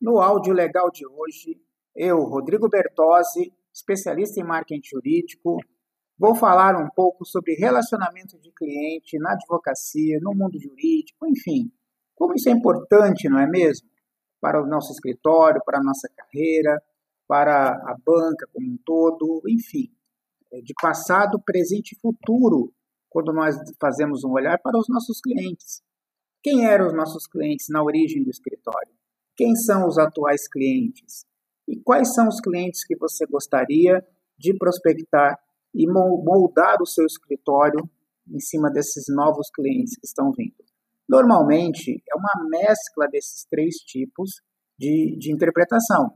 No áudio legal de hoje, eu, Rodrigo Bertozzi, especialista em marketing jurídico, vou falar um pouco sobre relacionamento de cliente na advocacia, no mundo jurídico, enfim, como isso é importante, não é mesmo? Para o nosso escritório, para a nossa carreira, para a banca como um todo, enfim, é de passado, presente e futuro, quando nós fazemos um olhar para os nossos clientes. Quem eram os nossos clientes na origem do escritório? Quem são os atuais clientes? E quais são os clientes que você gostaria de prospectar e moldar o seu escritório em cima desses novos clientes que estão vindo? Normalmente, é uma mescla desses três tipos de, de interpretação: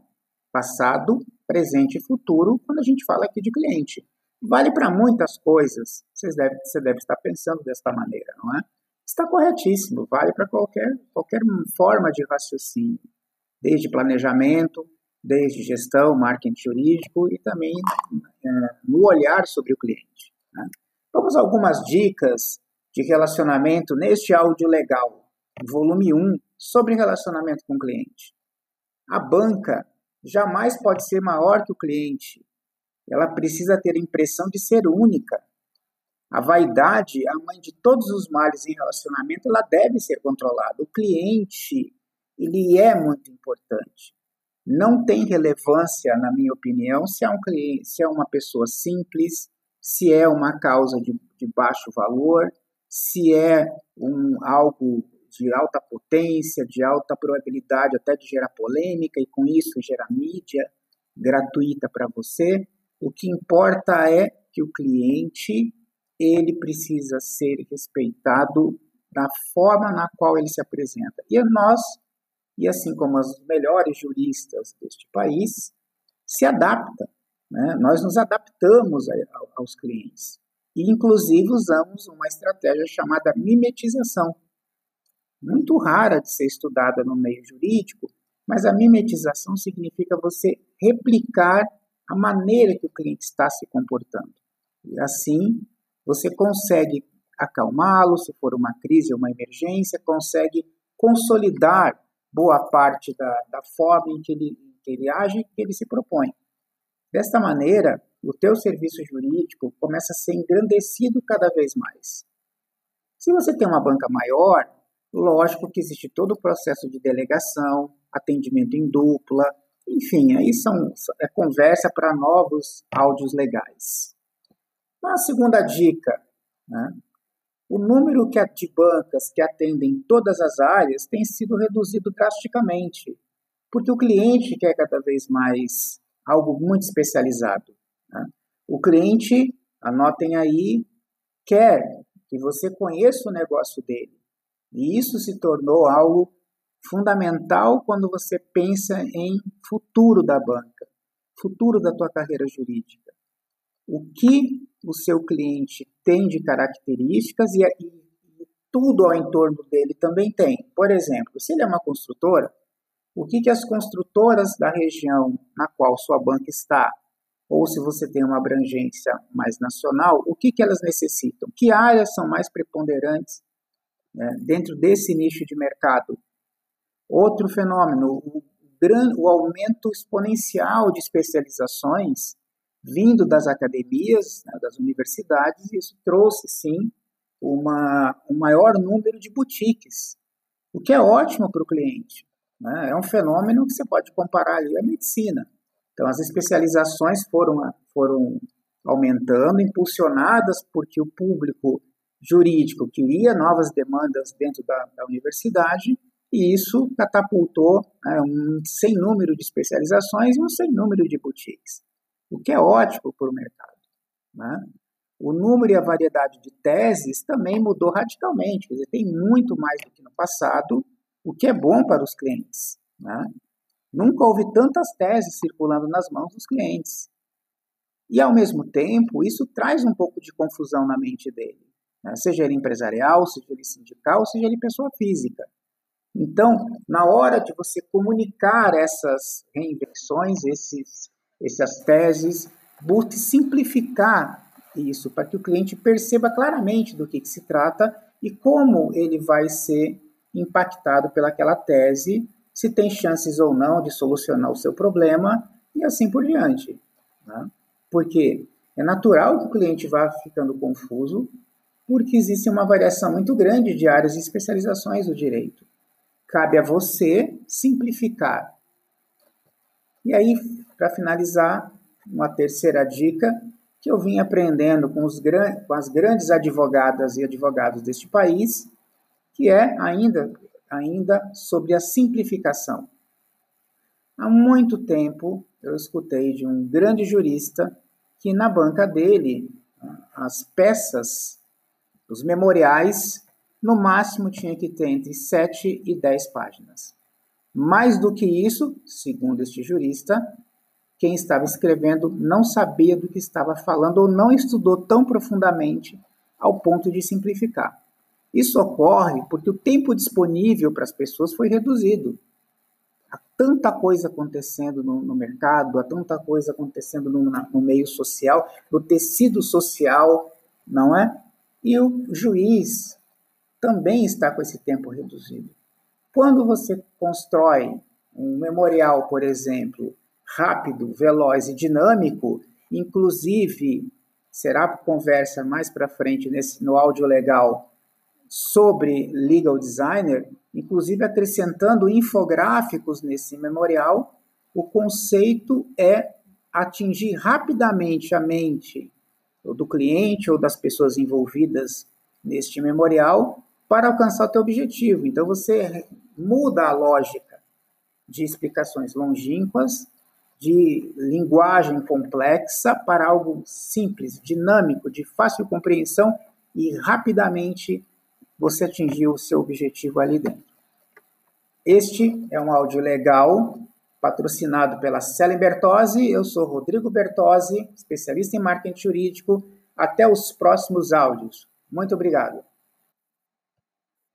passado, presente e futuro, quando a gente fala aqui de cliente. Vale para muitas coisas. Você deve, você deve estar pensando desta maneira, não é? Está corretíssimo, vale para qualquer, qualquer forma de raciocínio, desde planejamento, desde gestão, marketing jurídico e também é, no olhar sobre o cliente. Né? Vamos algumas dicas de relacionamento neste áudio legal, volume 1, sobre relacionamento com o cliente. A banca jamais pode ser maior que o cliente. Ela precisa ter a impressão de ser única. A vaidade, a mãe de todos os males em relacionamento, ela deve ser controlada. O cliente, ele é muito importante. Não tem relevância, na minha opinião, se é um cliente, se é uma pessoa simples, se é uma causa de, de baixo valor, se é um algo de alta potência, de alta probabilidade até de gerar polêmica e com isso gerar mídia gratuita para você. O que importa é que o cliente ele precisa ser respeitado da forma na qual ele se apresenta. E nós, e assim como os melhores juristas deste país, se adapta. Né? Nós nos adaptamos a, a, aos clientes. E, inclusive, usamos uma estratégia chamada mimetização, muito rara de ser estudada no meio jurídico, mas a mimetização significa você replicar a maneira que o cliente está se comportando. E assim, você consegue acalmá-lo, se for uma crise ou uma emergência, consegue consolidar boa parte da, da forma em que ele, que ele age e que ele se propõe. Desta maneira, o teu serviço jurídico começa a ser engrandecido cada vez mais. Se você tem uma banca maior, lógico que existe todo o processo de delegação, atendimento em dupla, enfim, aí são, é conversa para novos áudios legais. Uma segunda dica, né? o número de bancas que atendem todas as áreas tem sido reduzido drasticamente, porque o cliente quer cada vez mais algo muito especializado. Né? O cliente, anotem aí, quer que você conheça o negócio dele. E isso se tornou algo fundamental quando você pensa em futuro da banca, futuro da tua carreira jurídica. O que o seu cliente tem de características e, e tudo ao entorno dele também tem. Por exemplo, se ele é uma construtora, o que, que as construtoras da região na qual sua banca está, ou se você tem uma abrangência mais nacional, o que, que elas necessitam? Que áreas são mais preponderantes né, dentro desse nicho de mercado? Outro fenômeno, o, o aumento exponencial de especializações vindo das academias, né, das universidades, isso trouxe sim uma, um maior número de boutiques, o que é ótimo para o cliente. Né? É um fenômeno que você pode comparar ali à medicina. Então, as especializações foram, foram aumentando, impulsionadas porque o público jurídico queria novas demandas dentro da, da universidade e isso catapultou né, um sem número de especializações e um sem número de boutiques, o que é ótimo para o mercado. Né? O número e a variedade de teses também mudou radicalmente, quer dizer, tem muito mais do que no passado, o que é bom para os clientes. Né? Nunca houve tantas teses circulando nas mãos dos clientes. E, ao mesmo tempo, isso traz um pouco de confusão na mente dele, né? seja ele empresarial, seja ele sindical, seja ele pessoa física. Então, na hora de você comunicar essas reinvenções, esses, essas teses, busque simplificar isso para que o cliente perceba claramente do que, que se trata e como ele vai ser impactado pelaquela tese se tem chances ou não de solucionar o seu problema e assim por diante. Né? Porque é natural que o cliente vá ficando confuso, porque existe uma variação muito grande de áreas e especializações do direito. Cabe a você simplificar. E aí, para finalizar, uma terceira dica que eu vim aprendendo com, os, com as grandes advogadas e advogados deste país, que é ainda, ainda sobre a simplificação. Há muito tempo eu escutei de um grande jurista que na banca dele as peças, os memoriais, no máximo tinha que ter entre 7 e 10 páginas. Mais do que isso, segundo este jurista, quem estava escrevendo não sabia do que estava falando ou não estudou tão profundamente ao ponto de simplificar. Isso ocorre porque o tempo disponível para as pessoas foi reduzido. Há tanta coisa acontecendo no, no mercado, há tanta coisa acontecendo no, no meio social, no tecido social, não é? E o juiz também está com esse tempo reduzido. Quando você constrói um memorial, por exemplo, rápido, veloz e dinâmico, inclusive será conversa mais para frente nesse, no áudio legal sobre legal designer, inclusive acrescentando infográficos nesse memorial, o conceito é atingir rapidamente a mente do cliente ou das pessoas envolvidas neste memorial para alcançar o teu objetivo. Então você muda a lógica de explicações longínquas de linguagem complexa para algo simples, dinâmico, de fácil compreensão e rapidamente você atingiu o seu objetivo ali dentro. Este é um áudio legal, patrocinado pela Célia Bertozzi. Eu sou Rodrigo Bertozzi, especialista em marketing jurídico. Até os próximos áudios. Muito obrigado.